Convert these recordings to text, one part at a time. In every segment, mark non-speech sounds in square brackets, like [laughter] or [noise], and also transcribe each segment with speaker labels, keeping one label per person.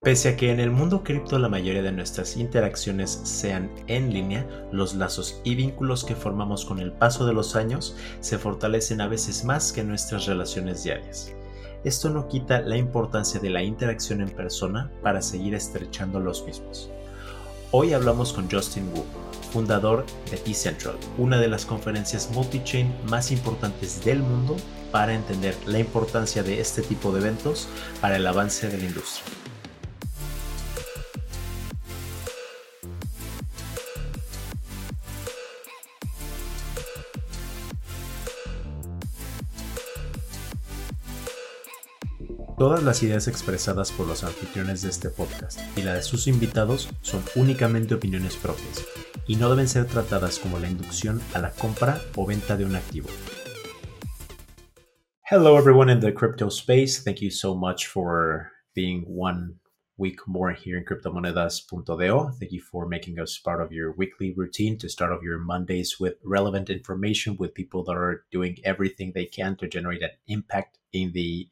Speaker 1: Pese a que en el mundo cripto la mayoría de nuestras interacciones sean en línea, los lazos y vínculos que formamos con el paso de los años se fortalecen a veces más que nuestras relaciones diarias. Esto no quita la importancia de la interacción en persona para seguir estrechando los mismos. Hoy hablamos con Justin Wu, fundador de Decentral, una de las conferencias multi-chain más importantes del mundo para entender la importancia de este tipo de eventos para el avance de la industria. Todas las ideas expresadas por los anfitriones de este podcast y la de sus invitados son únicamente opiniones propias y no deben ser tratadas como la inducción a la compra o venta de un activo. Hello, everyone in the crypto space. Thank you so much for being one week more here in cryptomonedas.do. Thank you for making us part of your weekly routine to start off your Mondays with relevant information with people that are doing everything they can to generate an impact in the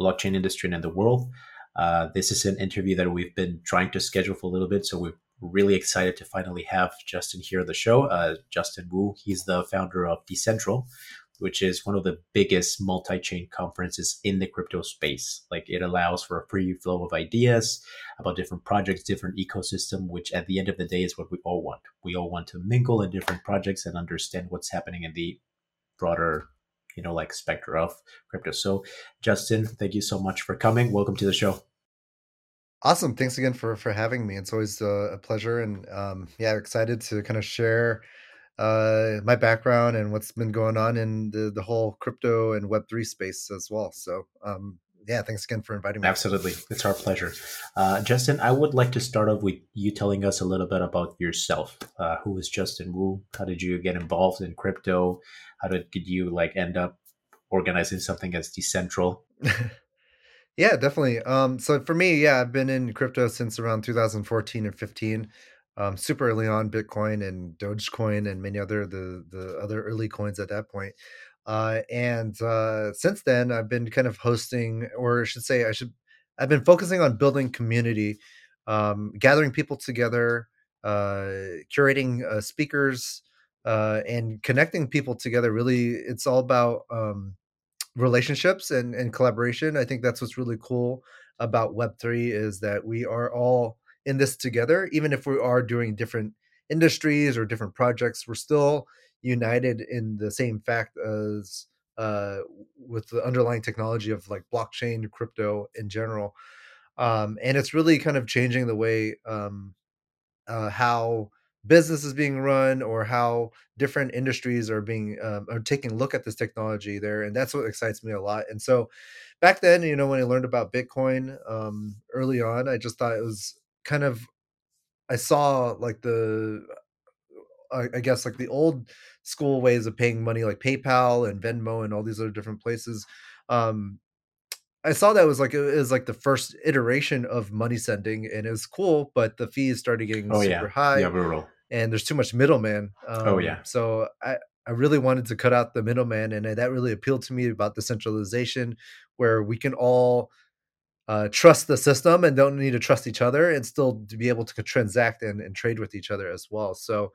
Speaker 1: blockchain industry and the world. Uh, this is an interview that we've been trying to schedule for a little bit, so we're really excited to finally have Justin here on the show. Uh, Justin Wu, he's the founder of Decentral, which is one of the biggest multi-chain conferences in the crypto space. Like it allows for a free flow of ideas about different projects, different ecosystem, which at the end of the day is what we all want. We all want to mingle in different projects and understand what's happening in the broader you know like specter of crypto. So justin thank you so much for coming. Welcome to the show.
Speaker 2: Awesome. Thanks again for for having me. It's always uh, a pleasure and um yeah excited to kind of share uh my background and what's been going on in the the whole crypto and web3 space as well. So um yeah thanks again for inviting me.
Speaker 1: Absolutely. It's our pleasure. Uh, justin i would like to start off with you telling us a little bit about yourself. Uh, who is justin wu? How did you get involved in crypto? How did, did you like end up organizing something as decentral? [laughs]
Speaker 2: Yeah definitely. Um so for me yeah i've been in crypto since around 2014 and 15 um, super early on bitcoin and dogecoin and many other the the other early coins at that point uh, and uh, since then i've been kind of hosting or i should say i should i've been focusing on building community um, gathering people together uh, curating uh, speakers uh, and connecting people together. Really it's all about um, relationships and, and collaboration. I think that's what's really cool about web3 is that we are all in this together. Even if we are doing different industries or different projects we're still united in the same fact as uh, with the underlying technology of like blockchain crypto in general um, and it's really kind of changing the way um, uh, how business is being run or how different industries are being um, are taking a look at this technology there and that's what excites me a lot and so back then you know when i learned about bitcoin um, early on i just thought it was kind of i saw like the I, guess like the old school ways of paying money like paypal and venmo and all these other different places um, I saw that was like it was like the first iteration of money sending, and it was cool, but the fees started getting oh, super
Speaker 1: yeah.
Speaker 2: high.
Speaker 1: Yeah, brutal
Speaker 2: and there's too much middleman.
Speaker 1: Um, oh yeah.
Speaker 2: So I I really wanted to cut out the middleman, and that really appealed to me about the centralization, where we can all uh, trust the system and don't need to trust each other, and still to be able to transact and, and trade with each other as well. So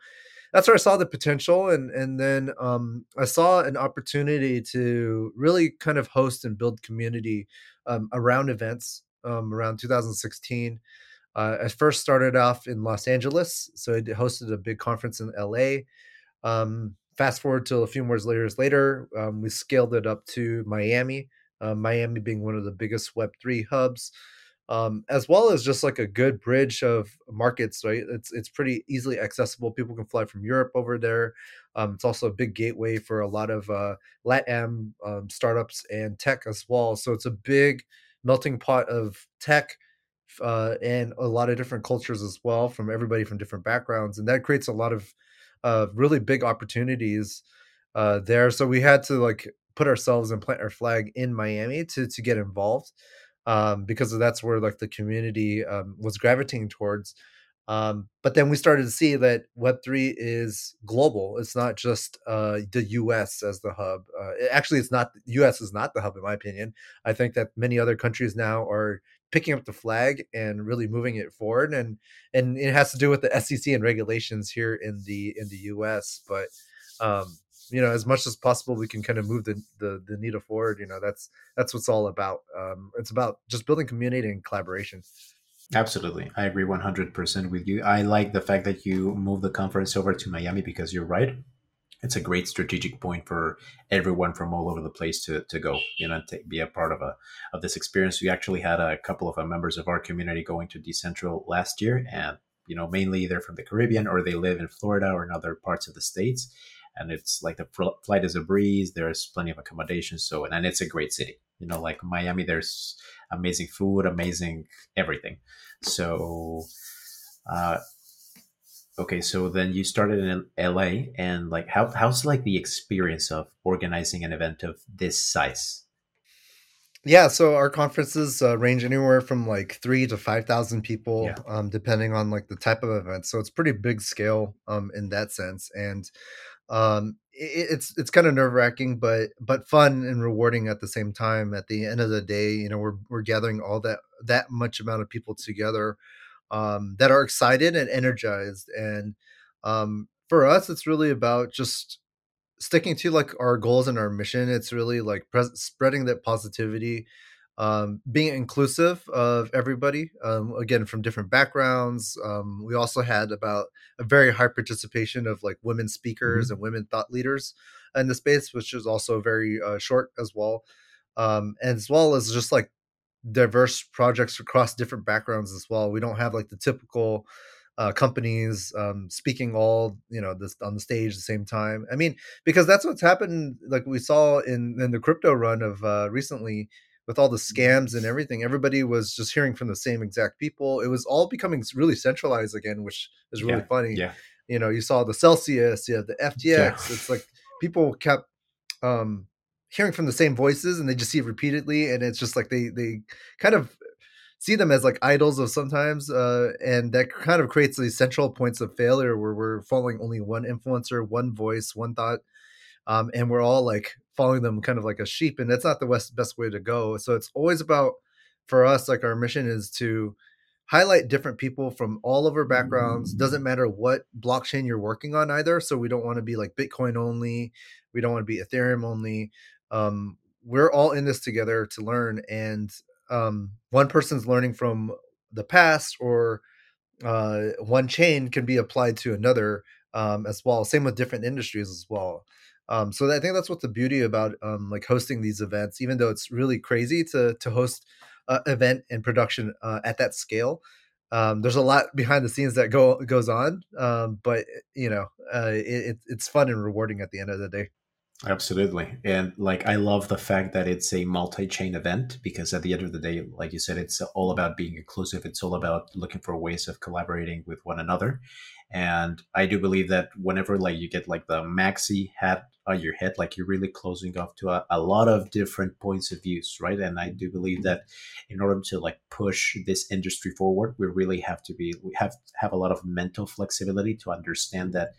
Speaker 2: that's where I saw the potential, and and then um, I saw an opportunity to really kind of host and build community um, around events um, around 2016. Uh, I first started off in Los Angeles, so I hosted a big conference in LA. Um, fast forward to a few more years later, um, we scaled it up to Miami. Uh, Miami being one of the biggest Web three hubs, um, as well as just like a good bridge of markets. Right, it's it's pretty easily accessible. People can fly from Europe over there. Um, it's also a big gateway for a lot of uh, LATAM um, startups and tech as well. So it's a big melting pot of tech uh, and a lot of different cultures as well from everybody from different backgrounds and that creates a lot of uh, really big opportunities uh, there so we had to like put ourselves and plant our flag in miami to to get involved um, because that's where like the community um, was gravitating towards um, but then we started to see that web3 is global. It's not just uh, the us as the hub uh, actually it's not us is not the hub in my opinion. I think that many other countries now are picking up the flag and really moving it forward and and it has to do with the SEC and regulations here in the in the US but um you know as much as possible we can kind of move the the, the needle forward you know that's that's what's all about um it's about just building community and collaboration
Speaker 1: Absolutely. I agree 100% with you. I like the fact that you moved the conference over to Miami because you're right. It's a great strategic point for everyone from all over the place to, to go, you know, to be a part of a of this experience. We actually had a couple of uh, members of our community going to Decentral last year, and you know, mainly they're from the Caribbean or they live in Florida or in other parts of the states. And it's like the flight is a breeze. There's plenty of accommodation. so and it's a great city. You know, like Miami, there's amazing food, amazing everything. So, uh, okay, so then you started in LA, and like, how how's like the experience of organizing an event of this size?
Speaker 2: Yeah, so our conferences uh, range anywhere from like three to five thousand people, yeah. um, depending on like the type of event. So it's pretty big scale um, in that sense, and um, it, it's it's kind of nerve wracking, but but fun and rewarding at the same time. At the end of the day, you know, we're we're gathering all that that much amount of people together um, that are excited and energized, and um, for us, it's really about just sticking to like our goals and our mission. It's really like spreading that positivity um, being inclusive of everybody, um, again from different backgrounds. Um, we also had about a very high participation of like women speakers mm-hmm. and women thought leaders in the space, which is also very uh, short as well, um, as well as just like diverse projects across different backgrounds as well. We don't have like the typical uh, companies um, speaking all you know this on the stage at the same time. I mean, because that's what's happened. Like we saw in in the crypto run of uh, recently with all the scams and everything, everybody was just hearing from the same exact people. It was all becoming really centralized again, which is really
Speaker 1: yeah,
Speaker 2: funny.
Speaker 1: Yeah.
Speaker 2: You know, you saw the Celsius, you have the FTX. Yeah. It's like people kept um, hearing from the same voices and they just see it repeatedly. And it's just like they, they kind of see them as like idols of sometimes. Uh, and that kind of creates these central points of failure where we're following only one influencer, one voice, one thought. Um, and we're all like following them kind of like a sheep and that's not the best best way to go. So it's always about for us like our mission is to highlight different people from all over backgrounds. Doesn't matter what blockchain you're working on either so we don't want to be like bitcoin only. We don't want to be ethereum only. Um, we're all in this together to learn and um, one person's learning from the past or uh, one chain can be applied to another um, as well. Same with different industries as well um, so I think that's what the beauty about um, like hosting these events, even though it's really crazy to to host uh, event and production uh, at that scale. Um, there's a lot behind the scenes that go goes on, um, but you know, uh, it, it's fun and rewarding at the end of the day.
Speaker 1: Absolutely. And like, I love the fact that it's a multi chain event because at the end of the day, like you said, it's all about being inclusive. It's all about looking for ways of collaborating with one another. And I do believe that whenever like you get like the maxi hat on your head, like you're really closing off to a, a lot of different points of views, right? And I do believe mm-hmm. that in order to like push this industry forward, we really have to be, we have have a lot of mental flexibility to understand that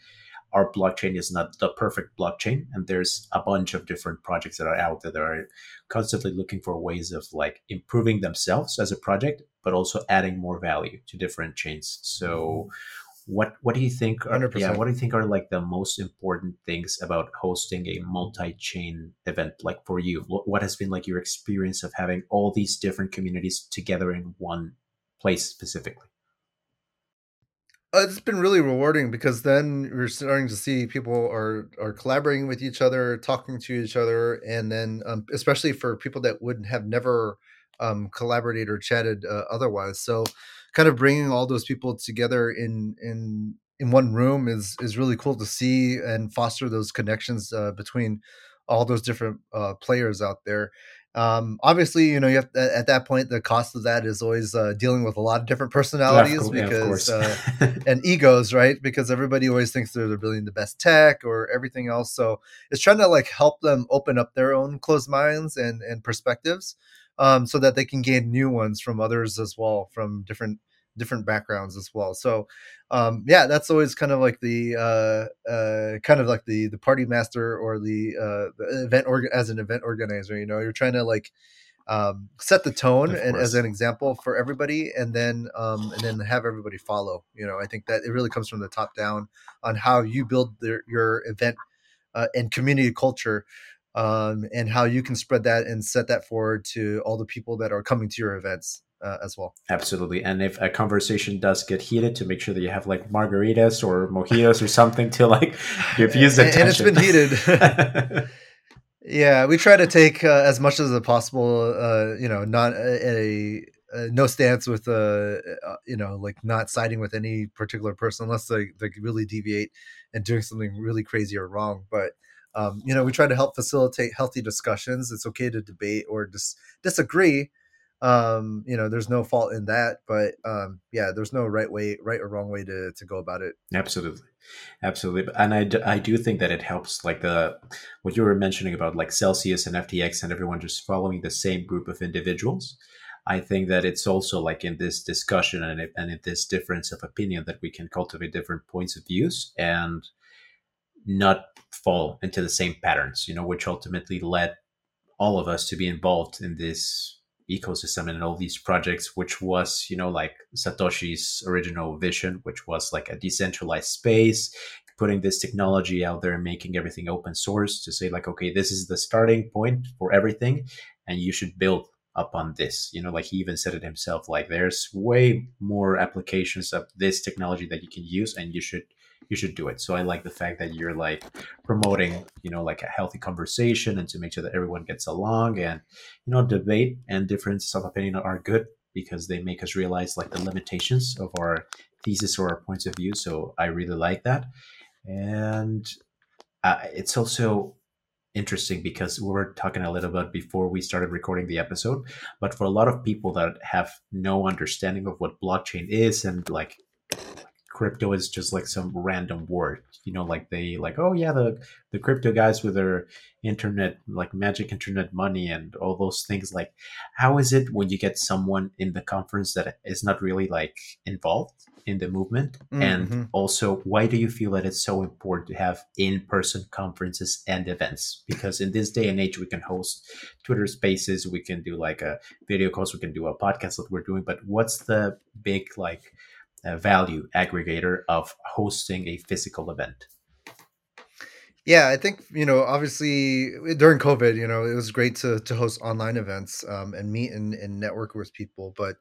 Speaker 1: our blockchain is not the perfect blockchain and there's a bunch of different projects that are out there that are constantly looking for ways of like improving themselves as a project but also adding more value to different chains. So what what do you think are, 100%. yeah what do you think are like the most important things about hosting a multi-chain event like for you? What, has been like your experience of having all these different communities together in one place specifically
Speaker 2: it's been really rewarding because then we're starting to see people are are collaborating with each other, talking to each other, and then um, especially for people that would have never um, collaborated or chatted uh, otherwise. So, kind of bringing all those people together in in in one room is is really cool to see and foster those connections uh, between all those different uh, players out there. Um, obviously, you know, you have to, at that point, the cost of that is always uh, dealing with a lot of different personalities
Speaker 1: yeah,
Speaker 2: because uh, [laughs] and egos, right? Because everybody always thinks they're, they're building the best tech or everything else. So it's trying to like help them open up their own closed minds and and perspectives, um, so that they can gain new ones from others as well, from different different backgrounds as well. So, um, yeah, that's always kind of like the uh, uh, kind of like the the party master or the, uh, the event org- as an event organizer. You know, you're trying to like um, set the tone and, as an example for everybody, and then um, and then have everybody follow. You know, I think that it really comes from the top down on how you build their, your event uh, and community culture. Um, and how you can spread that and set that forward to all the people that are coming to your events uh, as well.
Speaker 1: Absolutely. And if a conversation does get heated, to make sure that you have like margaritas or mojitos or something to like [laughs] you
Speaker 2: the and, and it's been heated. [laughs] yeah, we try to take uh, as much as possible. Uh, you know, not a, a, a no stance with uh, uh, you know, like not siding with any particular person unless they they really deviate and doing something really crazy or wrong. But um, you know, we try to help facilitate healthy discussions. It's okay to debate or dis- disagree um you know there's no fault in that but um yeah there's no right way right or wrong way to to go about it.
Speaker 1: Absolutely. Absolutely and i, I do think that it helps like the what you were mentioning about like celsius and ftx and everyone just following the same group of individuals i think that it's also like in this discussion and, and in this difference of opinion that we can cultivate different points of views and not fall into the same patterns you know which ultimately led all of us to be involved in this ecosystem and all these projects, which was, you know, like Satoshi's original vision, which was like a decentralized space, putting this technology out there and making everything open source to say, like, okay, this is the starting point for everything, and you should build upon this. You know, like he even said it himself, like, there's way more applications of this technology that you can use, and you should you should do it. So I like the fact that you're like promoting, you know, like a healthy conversation and to make sure that everyone gets along and, you know, debate and differences of opinion are good because they make us realize like the limitations of our thesis or our points of view. So I really like that. And uh, it's also interesting because we were talking a little bit before we started recording the episode but for a lot of people that have no understanding of what blockchain is and like crypto is just like some random word you know like they like oh yeah the the crypto guys with their internet like magic internet money and all those things like how is it when you get someone in the conference that is not really like involved in the movement mm-hmm. and also why do you feel that it's so important to have in-person conferences and events because in this day and age we can host twitter spaces we can do like a video calls we can do a podcast that we're doing but what's the big like value aggregator of hosting a physical event?
Speaker 2: Yeah, I think you know, obviously during COVID, you know, it was great to to host online events um, and meet and, and network with people, but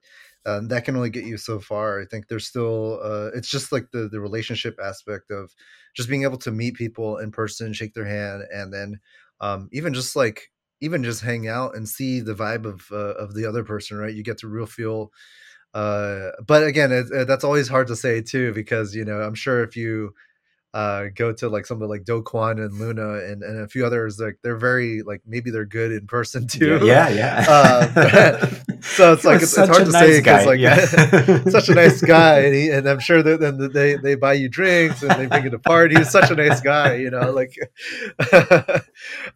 Speaker 2: um, that can only get you so far. I think there's still uh, it's just like the the relationship aspect of just being able to meet people in person, shake their hand, and then um, even just like even just hang out and see the vibe of uh, of the other person. Right, you get to real feel uh, but again, it, it, that's always hard to say too, because you know I'm sure if you uh, go to like somebody like Do Kwon and Luna and, and a few others, like they're very like maybe they're good in person [laughs] too.
Speaker 1: Yeah, yeah. [laughs] uh, [laughs]
Speaker 2: so it's like it's, it's, hard to nice say because like yeah. such a nice guy, and, he, and I'm sure that then they they buy you drinks and they bring you to party. He's such a nice guy, you know. Like,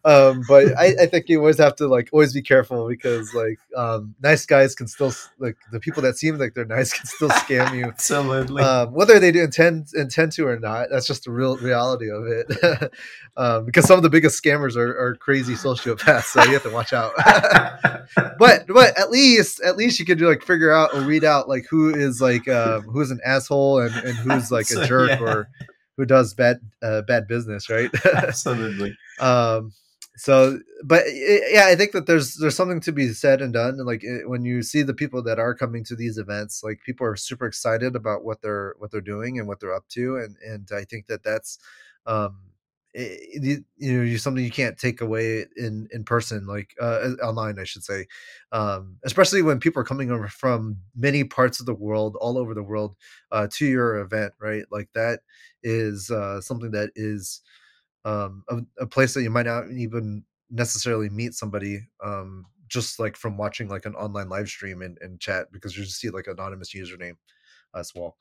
Speaker 2: um, but I, I think you always have to like always be careful because like um, nice guys can still like the people that seem like they're nice [laughs] can still scam you.
Speaker 1: Absolutely.
Speaker 2: Um, whether they do intend intend to or not, that's just the real reality of it. [laughs] um, because some of the biggest scammers are, are crazy sociopaths, so you have to watch out. [laughs] but but at least at least you could like figure out or read out like who is like um, who's an asshole and, and who's like a jerk yeah. or who does bad uh, bad business, right?
Speaker 1: Absolutely.
Speaker 2: Um, so but yeah i think that there's there's something to be said and done and like it, when you see the people that are coming to these events like people are super excited about what they're what they're doing and what they're up to and and i think that that's um it, you know something you can't take away in in person like uh online i should say. Um especially when people are coming over from many parts of the world all over the world uh to your event right? Like that is uh something that is um, a, a, place that you might not even necessarily meet somebody um, just like from watching like an online live stream and, and chat because you just see like anonymous username as well.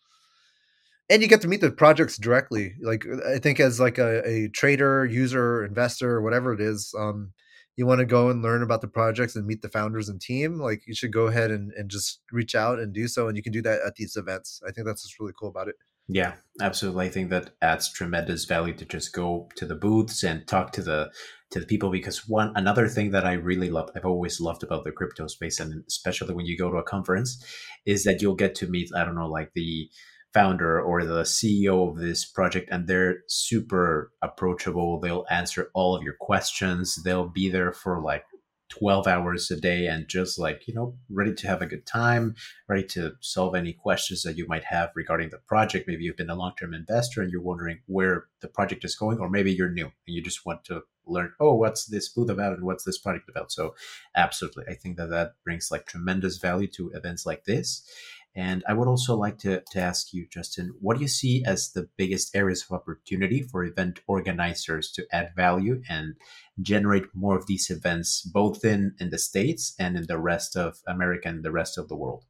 Speaker 2: And you get to meet the projects directly like i think as like a, a trader user investor whatever it is um, you want to go and learn about the projects and meet the founders and team like you should go ahead and, and just reach out and do so and you can do that at these events. I think that's what's really cool about it
Speaker 1: Yeah, absolutely. I think that adds tremendous value to just go to the booths and talk to the to the people because one another thing that I really love, I've always loved about the crypto space, and especially when you go to a conference, is that you'll get to meet I don't know like the founder or the CEO of this project, and they're super approachable. They'll answer all of your questions. They'll be there for like 12 hours a day and just like, you know, ready to have a good time, ready to solve any questions that you might have regarding the project. Maybe you've been a long term investor and you're wondering where the project is going, or maybe you're new and you just want to learn, oh, what's this booth about and what's this project about? So, absolutely. I think that that brings like tremendous value to events like this. And I would also like to, to ask you, Justin, what do you see as the biggest areas of opportunity for event organizers to add value and generate more of these events, both in, in the States and in the rest of America and the rest of the world?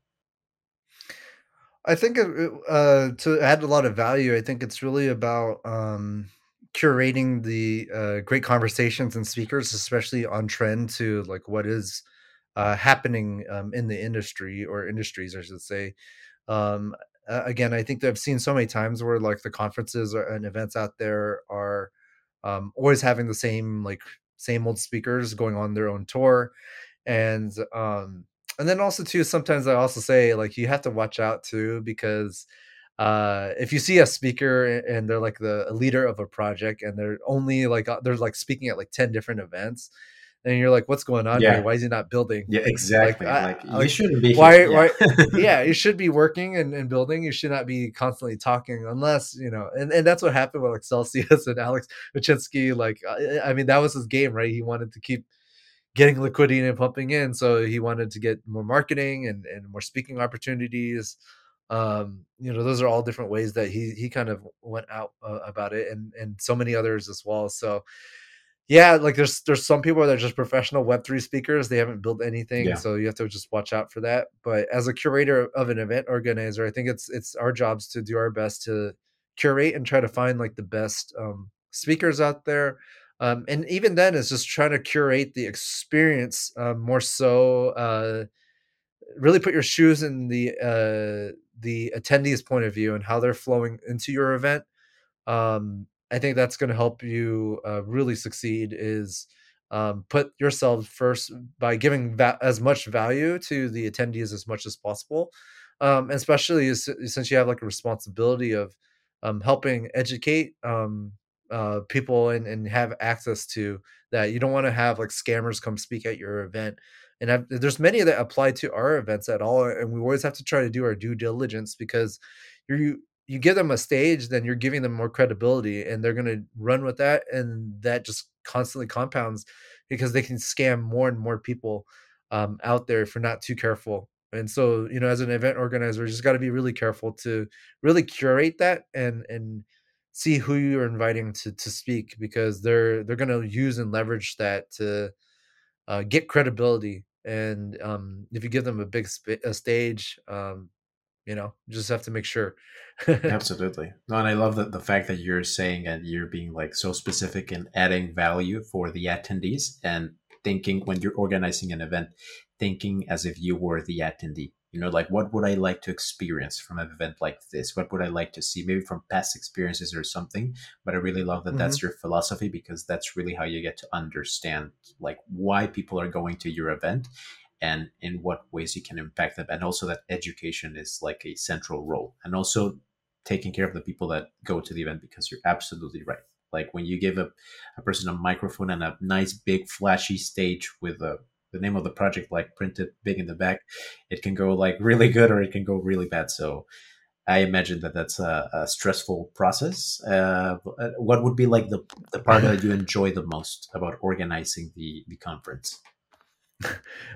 Speaker 2: I think uh, to add a lot of value, I think it's really about um, curating the uh, great conversations and speakers, especially on trend to like what is uh, happening um, in the industry or industries, I should say. Um, again, I think that I've seen so many times where like the conferences and events out there are um, always having the same like same old speakers going on their own tour, and um, and then also too sometimes I also say like you have to watch out too because uh if you see a speaker and they're like the leader of a project and they're only like uh, they're like speaking at like 10 different events and you're like, what's going on yeah. here? Why is he not building?
Speaker 1: Yeah, exactly.
Speaker 2: Like,
Speaker 1: like you shouldn't be.
Speaker 2: Why? Yeah. why yeah, [laughs] you [laughs] should be working and, and building. You should not be constantly talking, unless you know. And, and that's what happened with like Celsius [laughs] and Alex Mashinsky. Like, I mean, that was his game, right? He wanted to keep getting liquidity and pumping in, so he wanted to get more marketing and and more speaking opportunities. Um, you know, those are all different ways that he he kind of went out uh, about it, and and so many others as well. So yeah, like there's there's some people that are just professional Web3 speakers. They haven't built anything, yeah. so you have to just watch out for that. But as a curator of an event organizer, I think it's it's our jobs to do our best to curate and try to find like the best um, speakers out there. Um, and even then, it's just trying to curate the experience um, more so. Uh, really put your shoes in the uh, the attendees' point of view and how they're flowing into your event. Um, I think that's going to help you uh, really succeed. Is um, put yourself first by giving va- as much value to the attendees as much as possible, um, especially as, since you have like a responsibility of um, helping educate um, uh, people and, and have access to that. You don't want to have like scammers come speak at your event. And I've, there's many that apply to our events at all, and we always have to try to do our due diligence because you're you give them a stage, then you're giving them more credibility and they're going to run with that. And that just constantly compounds because they can scam more and more people um, out there if you're not too careful. And so, you know, as an event organizer, you just got to be really careful to really curate that and, and, see who you're inviting to to speak because they're they're going to use and leverage that to uh, get credibility and um, if you give them a big sp- a stage um, you know just have to make sure.
Speaker 1: Absolutely. No and i love the, the fact that you're saying and you're being like so specific and adding value for the attendees and thinking when you're organizing an event thinking as if you were the attendee. You know like what would i like to experience from an event like this? What would i like to see? Maybe from past experiences or something but i really love that mm-hmm. that's your philosophy because that's really how you get to understand like why people are going to your event and in what ways you can impact them and also that education is like a central role and also taking care of the people that go to the event because you're absolutely right like when you give a, a person a microphone and a nice big flashy stage with a, the name of the project like printed big in the back it can go like really good or it can go really bad so I imagine that that's a, a stressful process. Uh, what would be like the, the part that you enjoy the most about organizing the, the conference?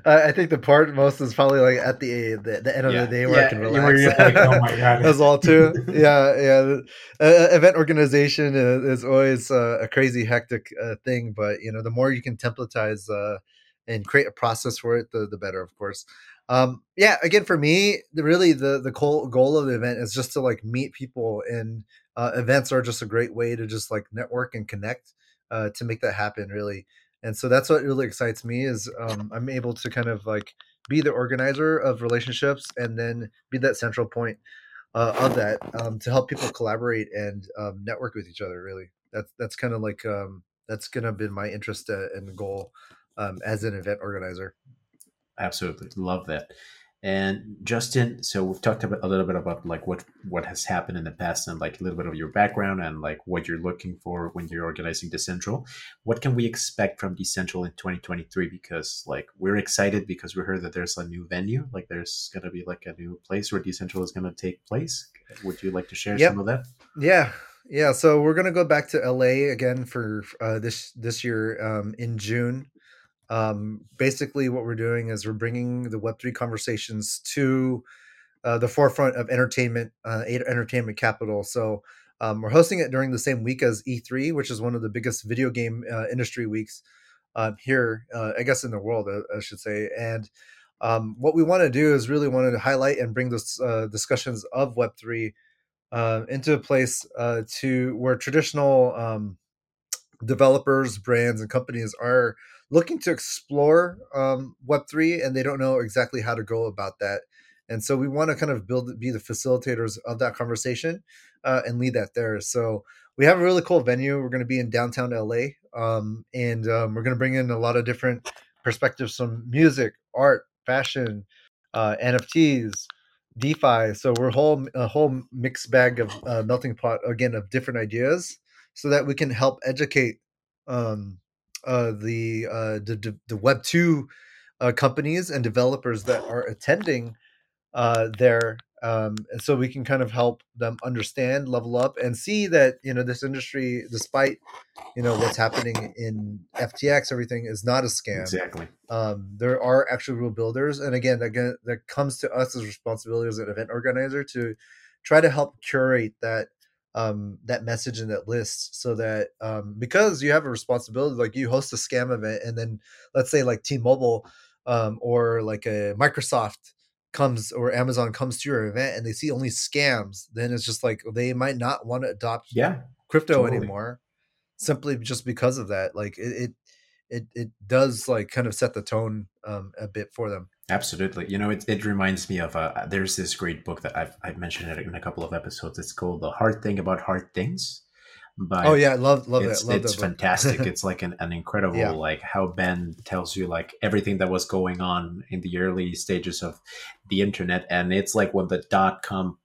Speaker 2: I think the part most is probably like at the the, the end of yeah. the day where yeah. I can relax. Like, oh my god, [laughs] as well too. yeah, yeah. Uh, event organization is, is always uh, a crazy hectic uh, thing, but you know, the more you can templatize uh, and create a process for it, the the better, of course. Um, yeah, again, for me, the, really the the goal goal of the event is just to like meet people, and uh, events are just a great way to just like network and connect uh, to make that happen. Really, and so that's what really excites me is um, i'm able to kind of like be the organizer of relationships and then be that central point uh, of that um, to help people collaborate and um, network with each other. Really, that's that's kind of like um, that's gonna be my interest uh, and goal um, as an event organizer.
Speaker 1: Absolutely, love that. And Justin, so we've talked about a little bit about like what what has happened in the past and like a little bit of your background and like what you're looking for when you're organizing Decentral. What can we expect from Decentral in 2023? Because like we're excited because we heard that there's a new venue, like there's gonna be like a new place where Decentral is gonna take place. Would you like to share yep. some of that?
Speaker 2: Yeah, yeah. So we're gonna go back to LA again for uh, this this year um, in June. Um, basically, what we're doing is we're bringing the Web3 conversations to uh, the forefront of entertainment, uh, entertainment capital. So um, we're hosting it during the same week as E3, which is one of the biggest video game uh, industry weeks um, here, uh, I guess, in the world, uh, I should say. And um, what we want to do is really want to highlight and bring those uh, discussions of Web3 into a place to where traditional um, developers, brands, and companies are looking to explore um, Web3 and they don't know exactly how to go about that. And so we want to kind of build, be the facilitators of that conversation uh, and lead that there. So we have a really cool venue. We're going to be in downtown LA um, and um, we're going to bring in a lot of different perspectives from music, art, fashion, uh, NFTs, DeFi. So we're whole a whole mixed bag of uh, melting pot again of different ideas, so that we can help educate um, uh, the, uh, the the Web two uh, companies and developers that are [sighs] attending uh, there, um, and so we can kind of help them understand, level up, and see that you know this industry, despite you know what's happening in FTX, everything is not a scam.
Speaker 1: Exactly.
Speaker 2: Um, there are actual real builders, and again, again, that comes to us as responsibility as an event organizer to try to help curate that um, that message in that list so that um, because you have a responsibility like you host a scam event and then let's say like t-mobile um, or like a microsoft comes or amazon comes to your event and they see only scams then it's just like they might not want to adopt
Speaker 1: yeah
Speaker 2: crypto totally. anymore simply just because of that like it, it it it does like kind of set the tone um, a bit for them
Speaker 1: Absolutely. You know, it, it reminds me of uh, there's this great book that I've, I've mentioned it in a couple of episodes. It's called The Hard Thing About Hard Things.
Speaker 2: But oh yeah, I love love
Speaker 1: it's,
Speaker 2: it. Love
Speaker 1: it's fantastic. [laughs] it's like an, an incredible yeah. like how Ben tells you like everything that was going on in the early stages of the internet, and it's like when the dot com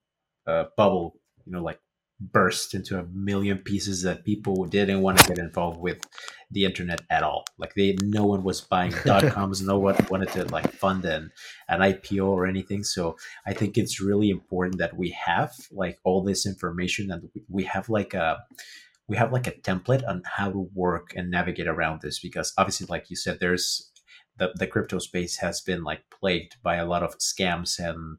Speaker 1: uh, bubble, you know, like burst into a million pieces that people didn't want to get involved with the internet at all. Like they, no one was buying [laughs] dot coms. no one wanted to like fund an an IPO or anything. So I think it's really important that we have like all this information and we have like a we have like a template on how to work and navigate around this because obviously like you said there's the, the crypto space has been like plagued by a lot of scams and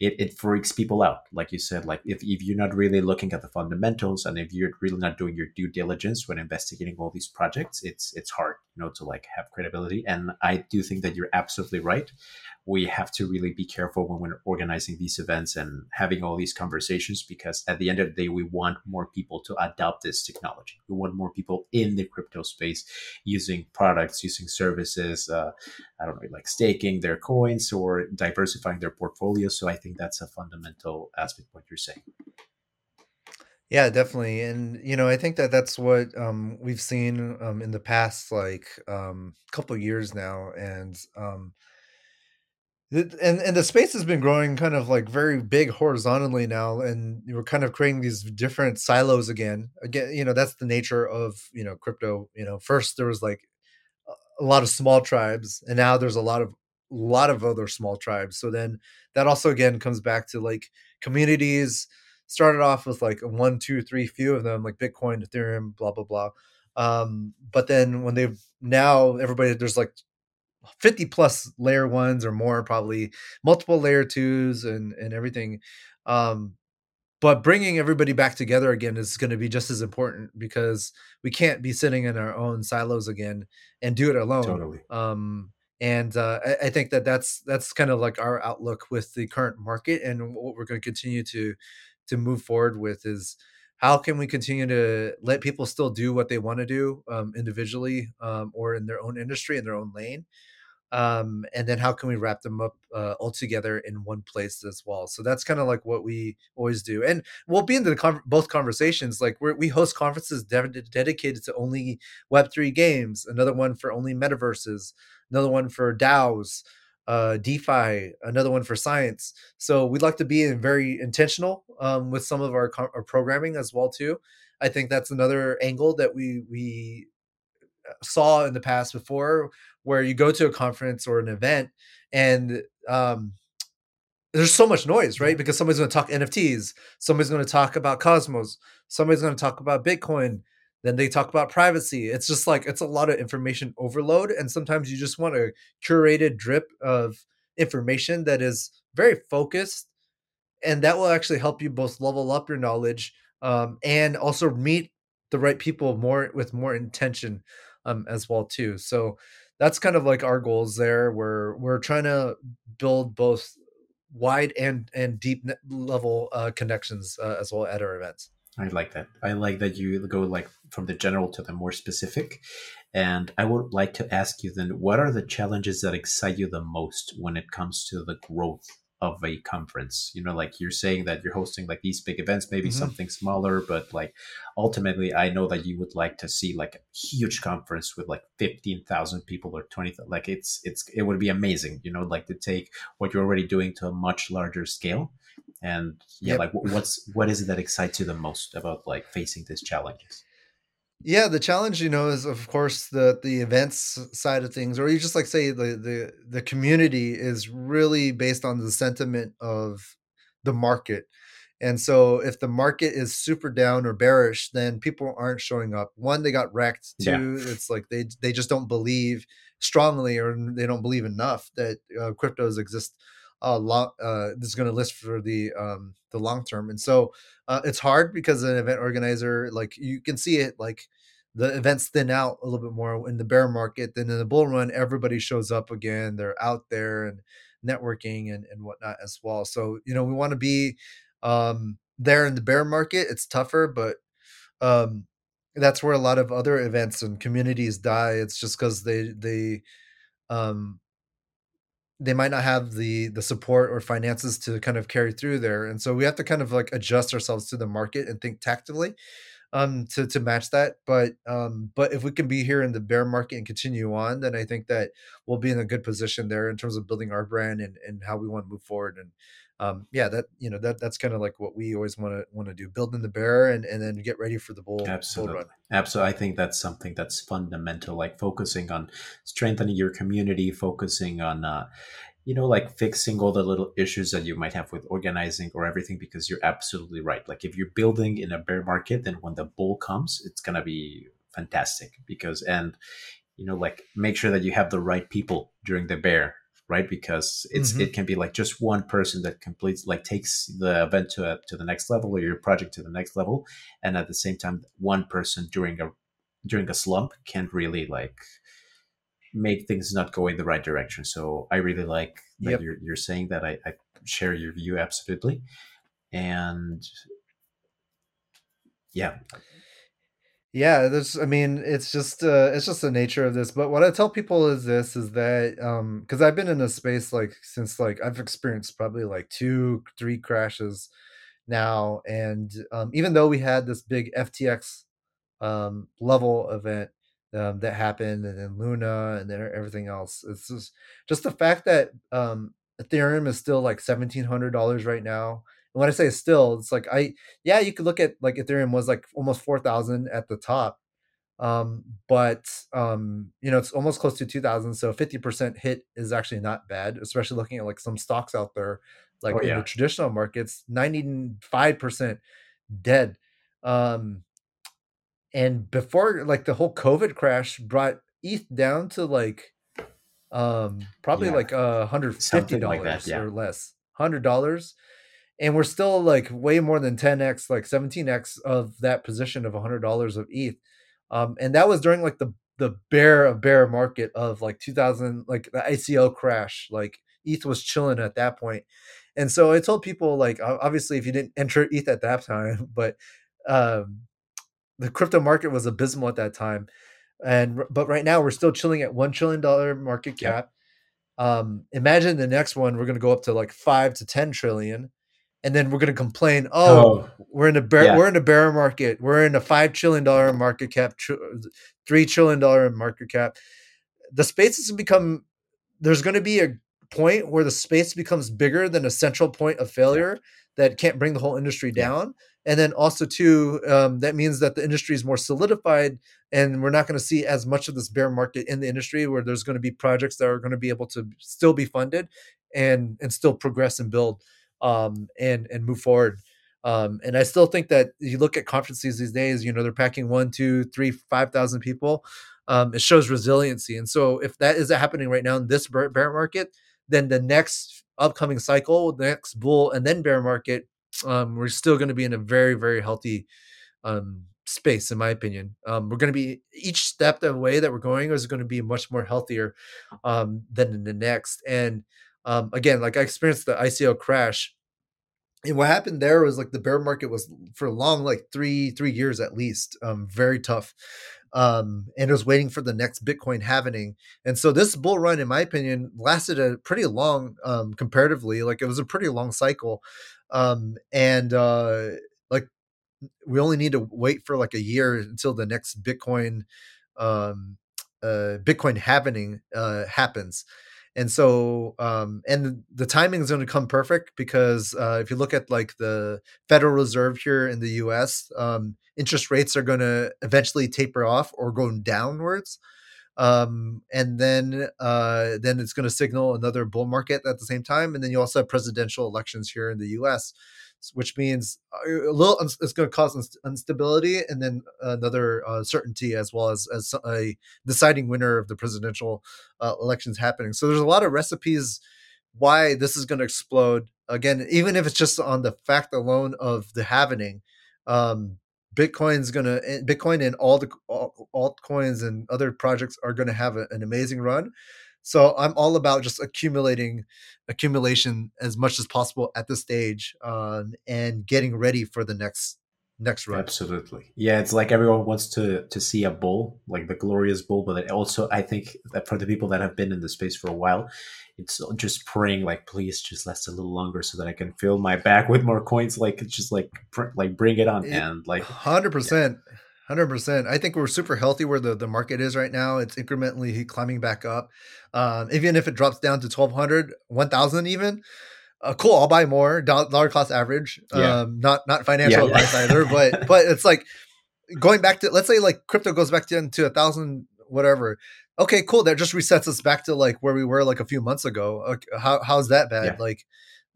Speaker 1: it, it freaks people out. Like you said like if, if you're not really looking at the fundamentals and if you're really not doing your due diligence when investigating all these projects it's it's hard you know to like have credibility. And i do think that you're absolutely right. We have to really be careful when we're organizing these events and having all these conversations because at the end of the day we want more people to adopt this technology. We want more people in the crypto space using products using services uh, i don't know like staking their coins or diversifying their portfolio. So i think that's a fundamental aspect what you're saying
Speaker 2: yeah, definitely. And you know, I think that that's what um, we've seen um, in the past like um, couple years now, and um, and and the space has been growing kind of like very big horizontally now and we're kind of creating these different silos again again you know that's the nature of you know crypto you know first there was like a lot of small tribes and now there's a lot of lot of other small tribes so then that also again comes back to like communities started off with like one two three few of them like bitcoin ethereum blah blah blah um but then when they've now everybody there's like 50 plus layer ones or more probably multiple layer twos and and everything um but bringing everybody back together again is going to be just as important because we can't be sitting in our own silos again and do it alone
Speaker 1: totally.
Speaker 2: um and uh, I, I think that that's that's kind of like our outlook with the current market and what we're going to continue to to move forward with is how can we continue to let people still do what they want to do um, individually um, or in their own industry in their own lane um, and then how can we wrap them up uh, all together in one place as well? So that's kind of like what we always do. And we'll be in the con- both conversations like we we host conferences de- dedicated to only web3 games another one for only metaverses another one for daos uh, DeFi, another one for science. So we'd like to be in very intentional um, with some of our, our programming as well too. I think that's another angle that we we uh, saw in the past before where you go to a conference or an event and um, there's so much noise, right? Because somebody's going to talk NFTs, somebody's going to talk about Cosmos, somebody's going to talk about Bitcoin, then they talk about privacy. It's just like it's a lot of information overload, and sometimes you just want a curated drip of information that is very focused, and that will actually help you both level up your knowledge um, and also meet the right people more with more intention um, as well too. So that's kind of like our goals there. We're we're trying to build both wide and and deep level uh, connections uh, as well at our events.
Speaker 1: I like that. I like that you go like from the general to the more specific. And I would like to ask you then, what are the challenges that excite you the most when it comes to the growth of a conference you know like you're saying that you're hosting like these big events maybe mm-hmm. something smaller but like ultimately i know that you would like to see like a huge conference with like 15,000 people or 20 like it's it's it would be amazing you know like to take what you're already doing to a much larger scale and yeah yep. like what's what is it that excites you the most about like facing these challenges
Speaker 2: yeah, the challenge, you know, is of course the the events side of things, or you just like say the the the community is really based on the sentiment of the market. And so if the market is super down or bearish, then people aren't showing up. One, they got wrecked. Two, yeah. it's like they they just don't believe strongly or they don't believe enough that uh, cryptos exist a lot uh, this is going to list for the um, the long term. And so uh, it's hard because an event organizer like you can see it like the events thin out a little bit more in the bear market than in the bull run. Everybody shows up again they're out there and networking and, and whatnot as well. So you know we want to be um, there in the bear market. It's tougher but um, that's where a lot of other events and communities die. It's just because they they um, they might not have the the support or finances to kind of carry through there. And so we have to kind of like adjust ourselves to the market and think tactically um to to match that. But um but if we can be here in the bear market and continue on then i think that we'll be in a good position there in terms of building our brand and and how we want to move forward. And um yeah that you know that that's kind of like what we always want to want to do building the bear and and then get ready for the bull
Speaker 1: absolutely
Speaker 2: bull
Speaker 1: absolutely i think that's something that's fundamental like focusing on strengthening your community focusing on uh you know, like fixing all the little issues that you might have with organizing or everything, because you're absolutely right. Like if you're building in a bear market, then when the bull comes, it's gonna be fantastic because and you know, like make sure that you have the right people during the bear, right? Because it's mm-hmm. it can be like just one person that completes like takes the event to a, to the next level or your project to the next level, and at the same time, one person during a during a slump can't really like make things not go in the right direction. So I really like that yep. you're, you're saying that. I, I share your view absolutely. And yeah.
Speaker 2: Yeah, there's I mean, it's just uh it's just the nature of this. But what I tell people is this is that um because I've been in a space like since like I've experienced probably like two, three crashes now. And um even though we had this big FTX um level event, um, that happened, and then Luna, and then everything else. It's just just the fact that um, Ethereum is still like seventeen hundred dollars right now. When I say still, it's like I yeah, you could look at like Ethereum was like almost four thousand at the top, um, but um, you know it's almost close to two thousand. So fifty percent hit is actually not bad, especially looking at like some stocks out there, like oh, in the traditional markets, ninety five percent dead. Um, and before like the whole covid crash brought eth down to like um probably yeah. like uh 150 dollars like yeah. or less hundred dollars and we're still like way more than 10x like 17x of that position of hundred dollars of eth um and that was during like the the bear of bear market of like 2000 like the ico crash. Like eth was chilling at that point. And so i told people like obviously if you didn't enter eth at that time [laughs] but um the crypto market was abysmal at that time. And but right now we're still chilling at one trillion dollar market cap. Um, imagine the next one we're going to go up to like five to ten trillion, and then we're going to complain, oh, oh, we're in a bear, yeah. we're in a bear market, we're in a five trillion dollar market cap, three trillion dollar market cap. The space has become. There's going to be a point where the space becomes bigger than a central point of failure that can't bring the whole industry down. And then also too, um, that means that the industry is more solidified, and we're not going to see as much of this bear market in the industry, where there's going to be projects that are going to be able to still be funded, and and still progress and build, um, and and move forward. Um, and I still think that you look at conferences these days, you know, they're packing one, two, three, five thousand people. Um, it shows resiliency, and so if that is happening right now in this bear market, then the next upcoming cycle, the next bull, and then bear market, um, we're still going to be in a very, very healthy um, space, in my opinion. Um, we're going to be each step the way that we're going is going to be much more healthier um, than in the next. And um, again, like I experienced the ICO crash, and what happened there was like the bear market was for long, like three three years at least, um, very tough um, and it was waiting for the next Bitcoin halvening. And so this bull run, in my opinion, lasted a pretty long, um, comparatively. Like it was a pretty long cycle, um, and uh, like we only need to wait for like a year until the next Bitcoin, um, uh, Bitcoin halvening uh, happens. And so, um, and the timing is going to come perfect because uh, if you look at like the Federal Reserve here in the U.S., um, interest rates are going to eventually taper off or go downwards um, and then uh, then it's going to signal another bull market at the same time and then you also have presidential elections here in the us which means uh, a little it's going to cause instability and then another uh, certainty as well as as a deciding winner of the presidential uh, elections halvening so there's a lot of recipes why this is going to explode again even if it's just on the fact alone of the happening um, Bitcoin's gonna eh, Bitcoin and all the altcoins and other projects are gonna have a, an amazing run. So I'm all about just accumulating accumulation as much as possible at this stage um, and getting ready for the next next run.
Speaker 1: Absolutely. Yeah, it's like everyone wants to to see a bull, like the glorious bull, but also I think that for the people that have been in the space for a while, it's just praying like please just last a little longer so that I can fill my bag with more coins. Like just like pr- like bring it on it, and like
Speaker 2: hundred percent. Hundred percent. I think we're super healthy where the, the market is right now. It's incrementally climbing back up. Um, even if it drops down to 1200, 1000 even, uh, cool. I'll buy more dollar cost average. Yeah. Um, not not financial yeah, advice yeah. either, [laughs] but but it's like going back to let's say like crypto goes back to to a thousand whatever. Okay, cool. That just resets us back to like where we were like a few months ago. Okay, how how's that bad? Like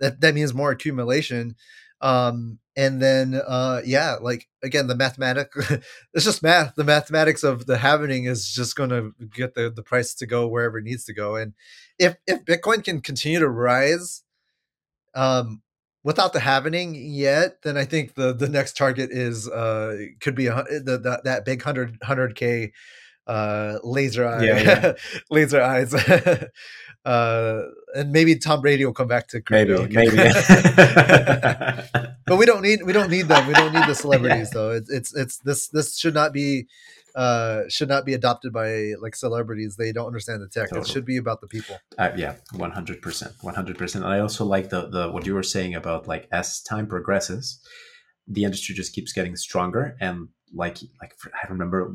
Speaker 2: that that means more accumulation. Um, and then uh, yeah, like again, the mathematic [laughs] it's just math. The mathematics of the halvening is just going to get the the price to go wherever it needs to go. And if if Bitcoin can continue to rise um, without the halvening yet, then I think the the next target is uh could be a, the, the that big 100 100k uh laser eye yeah, yeah. [laughs] laser eyes [laughs] uh and maybe Tom Brady will come back to
Speaker 1: crypto maybe maybe [laughs]
Speaker 2: but we don't need we don't need them we don't need the [laughs] celebrities yeah. though it's it's it's this this should not be uh, should not be adopted by like celebrities. They don't understand the tech. Totally. It should be about the people.
Speaker 1: Uh, yeah, one hundred percent, one hundred percent. And I also like the the what you were saying about like as time progresses, the industry just keeps getting stronger. And like like I remember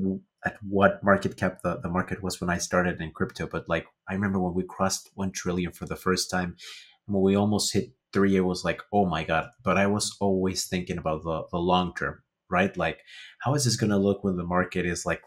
Speaker 1: at what market cap the, the market was when I started in crypto, but like I remember when we crossed one trillion for the first time, when we almost hit three, it was like oh my god. But I was always thinking about the the long term right? Like, how is this to look when the market is like,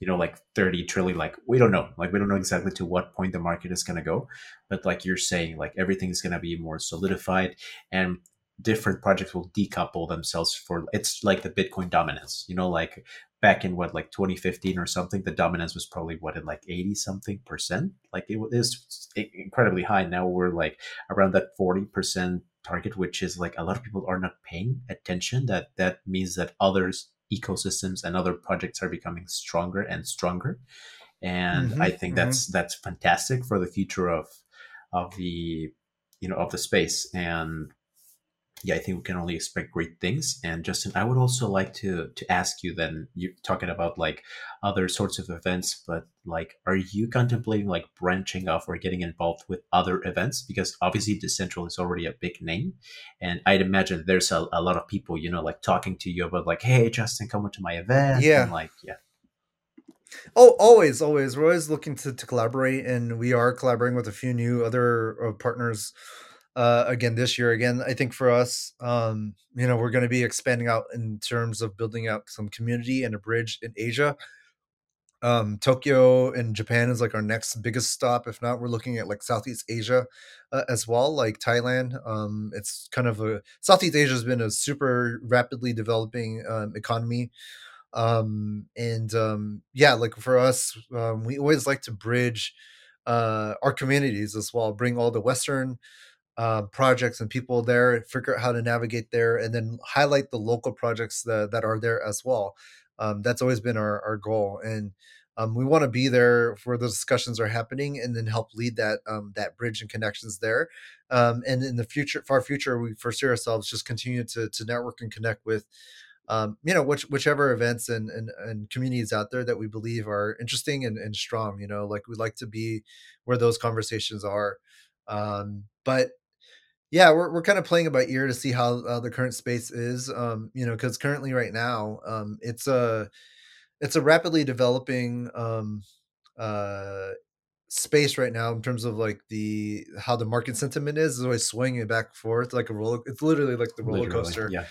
Speaker 1: you know, like 30 trillion? Like, we don't know. Like, we don't know exactly to what point the market is to go. But like you're saying, like everything is going to be more solidified and different projects will decouple themselves for it's like the Bitcoin dominance, you know, like back in what like 2015 or something the dominance was probably what in like 80 something percent? Like it was incredibly high. Now we're like around that 40 percent target, which is like a lot of people are not paying attention. That that means that others ecosystems and other projects are becoming stronger and stronger, and mm-hmm, I think mm-hmm. that's that's fantastic for the future of of the you know of the space. And yeah, I think we can only expect great things. And Justin, I would also like to to ask you then you're talking about like other sorts of events, but like are you contemplating like branching off or getting involved with other events? Because obviously Decentral is already a big name. And I'd imagine there's a, a lot of people, you know, like talking to you about like, hey Justin, come to my event.
Speaker 2: Yeah.
Speaker 1: And like, yeah.
Speaker 2: Oh, always, always. We're always looking to, to collaborate, and we are collaborating with a few new other uh, partners uh, again this year. Again, I think for us, um, you know, we're going to be expanding out in terms of building out some community and a bridge in Asia. Um, Tokyo and Japan is like our next biggest stop. If not, we're looking at like Southeast Asia uh, as well, like Thailand. Um, it's kind of a Southeast Asia has been a super rapidly developing um, economy um and um yeah like for us um, we always like to bridge uh our communities as well bring all the western uh, projects and people there figure out how to navigate there and then highlight the local projects that, that are there as well um, that's always been our, our goal and um, we want to be there where the discussions are happening and then help lead that um, that bridge and connections there um, and in the future far future we foresee ourselves just continue to, to network and connect with um, you know, which whichever events and, and and communities out there that we believe are interesting and, and strong. You know, like we like to be where those conversations are. Um, but yeah, we're we're kind of playing it by ear to see how uh, the current space is. Um, you know, because currently right now, um, it's a it's a rapidly developing um, uh, space right now in terms of like the how the market sentiment is is always swinging back and forth like a roller. It's literally like the roller
Speaker 1: Literally,
Speaker 2: coaster.
Speaker 1: yeah.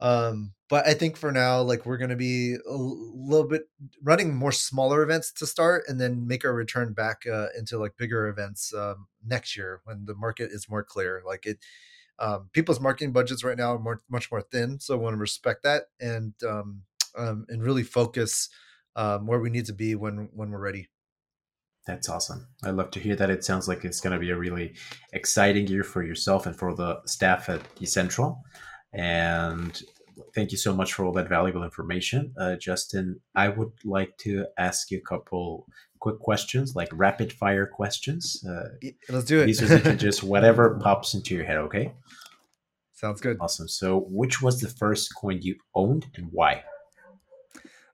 Speaker 2: Um, but I think for now, like we're gonna be a little bit running more smaller events to start, and then make our return back uh, into like bigger events um, next year when the market is more clear. Like it, um, people's marketing budgets right now are more much more thin, so I want to respect that and um, um, and really focus um, where we need to be when when we're ready.
Speaker 1: That's awesome. I love to hear that. It sounds like it's going to be a really exciting year for yourself and for the staff at Decentral. And thank you so much for all that valuable information. Uh, Justin, I would like to ask you a couple quick questions, like rapid fire questions. Uh,
Speaker 2: Let's do it.
Speaker 1: these are [laughs] just whatever pops into your head, okay?
Speaker 2: Sounds good.
Speaker 1: Awesome. So, which was the first coin you owned and why?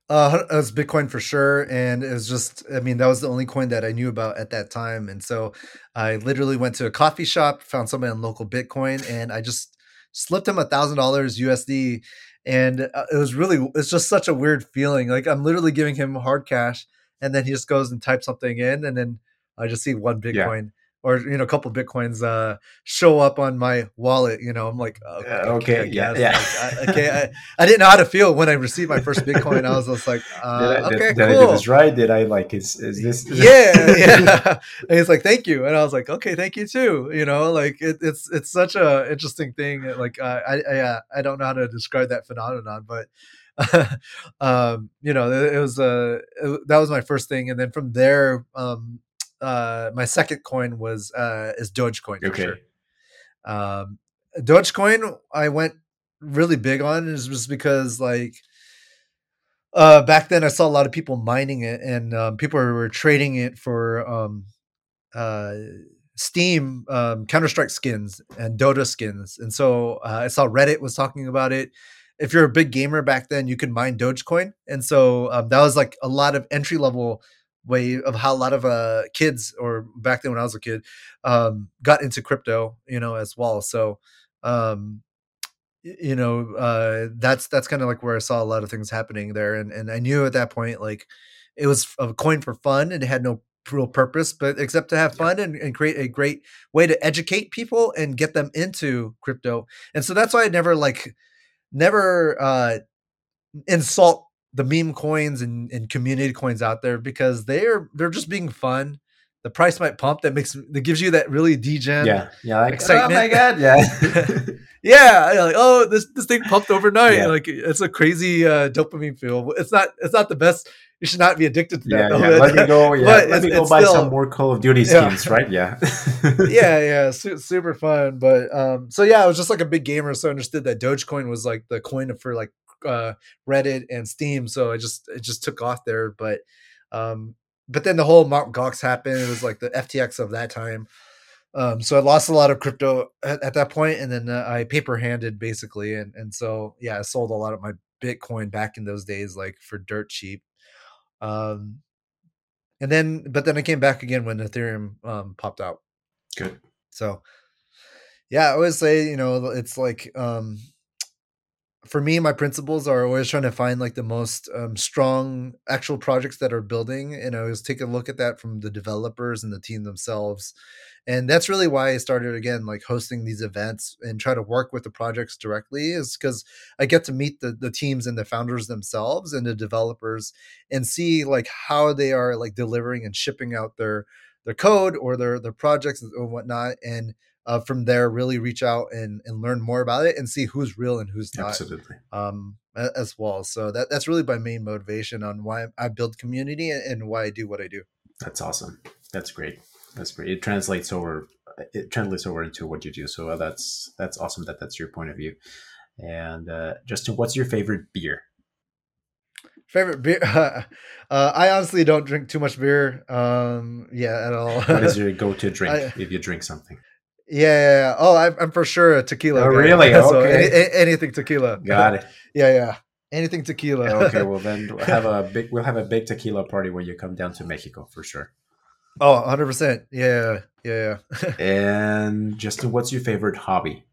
Speaker 2: Uh, it was Bitcoin for sure, and it was just, I mean, that was the only coin that I knew about at that time, and so I literally went to a coffee shop, found somebody on local Bitcoin, and I just slipped him a thousand dollars USD, and uh, it was really it's just such a weird feeling. Like I'm literally giving him hard cash, and then he just goes and types something in, and then I just see one Bitcoin or you know a couple bitcoins uh, show up on my wallet. You know, I'm like, okay,
Speaker 1: Uh, okay, yeah, yeah.
Speaker 2: Like, I, okay, I, [laughs] I didn't know how to feel when I received my first Bitcoin. I was just like, [laughs] uh,
Speaker 1: did I,
Speaker 2: okay,
Speaker 1: did, did I
Speaker 2: cool
Speaker 1: do this right? Did I like is is this?
Speaker 2: yeah, yeah. [laughs] And he's like, "Thank you," and I was like, "Okay, thank you too." You know, like it, it's it's such a interesting thing. Like uh, I I uh, I don't know how to describe that phenomenon, but um, you know, it, it was uh, it, that was my first thing, and then from there, um, uh, my second coin was uh, is Dogecoin for
Speaker 1: Okay.
Speaker 2: sure. Um, Dogecoin, I went really big on is just because like uh back then I saw a lot of people mining it and um, people were trading it for um uh Steam um Counter Strike skins and Dota skins. And so uh, I saw Reddit was talking about it. If you're a big gamer back then, you could mine Dogecoin. And so um, that was like a lot of entry level way of how a lot of uh kids or back then when I was a kid um got into crypto, you know, as well. So um you know uh that's that's kind of like where i saw a lot of things happening there. And and i knew at that point like it was a coin for fun and it had no real purpose but except to have fun and, and create a great way to educate people and get them into crypto. And so that's why i never like never uh insult the meme coins and, and community coins out there because they're they're just being fun the price might pump that makes that gives you that really degen
Speaker 1: yeah, yeah, like,
Speaker 2: excitement.
Speaker 1: Oh my god, [laughs] yeah.
Speaker 2: yeah like oh this this thing pumped overnight
Speaker 1: Yeah.
Speaker 2: like it's a crazy uh dopamine feel it's not it's not the best you should not be addicted to that
Speaker 1: yeah.
Speaker 2: though.
Speaker 1: Let me go. [laughs] Yeah,
Speaker 2: But
Speaker 1: let me go buy
Speaker 2: still-
Speaker 1: some more Call of Duty
Speaker 2: Yeah.
Speaker 1: skins, right? Yeah, [laughs]
Speaker 2: yeah yeah su- super fun but um so yeah i was just like a big gamer so i understood that dogecoin was like the coin for like uh reddit and steam so i just it just took off there but um but then the whole Mount Gox happened. It was like the FTX of that time. Um, so I lost a lot of crypto at, at that point, and then uh, I paper handed basically, and and so yeah, I sold a lot of my Bitcoin back in those days, like for dirt cheap. Um, and then but then I came back again when Ethereum um, popped out.
Speaker 1: Good.
Speaker 2: So yeah, I always say you know it's like um, for me, my principles are always trying to find like the most um, strong actual projects that are building, and I always take a look at that from the developers and the team themselves, and that's really why I started again like hosting these events and try to work with the projects directly is because I get to meet the the teams and the founders themselves and the developers and see like how they are like delivering and shipping out their their code or their their projects or whatnot. And uh, from there really reach out and, and learn more about it and see who's real and who's not
Speaker 1: Absolutely.
Speaker 2: um, as well so that that's really my main motivation on why i build community and why i do what i do
Speaker 1: That's awesome. That's great. That's great. It translates over. It translates over into what you do. So uh, that's that's awesome. That that's your point of view. And uh, Justin, what's your favorite beer?
Speaker 2: favorite beer [laughs] uh, i honestly don't drink too much beer um yeah at all
Speaker 1: What is [laughs] your go-to drink
Speaker 2: I-
Speaker 1: if you drink something?
Speaker 2: Yeah, yeah, yeah. oh I'm, I'm for sure a tequila
Speaker 1: Oh,
Speaker 2: guy.
Speaker 1: really? [laughs]
Speaker 2: so
Speaker 1: Okay.
Speaker 2: any, anything tequila
Speaker 1: Got it. [laughs]
Speaker 2: yeah yeah anything tequila
Speaker 1: Okay, well then we'll [laughs] have a big we'll have a big tequila party when you come down to Mexico for sure.
Speaker 2: oh 100% yeah yeah yeah
Speaker 1: And Justin, what's your favorite hobby?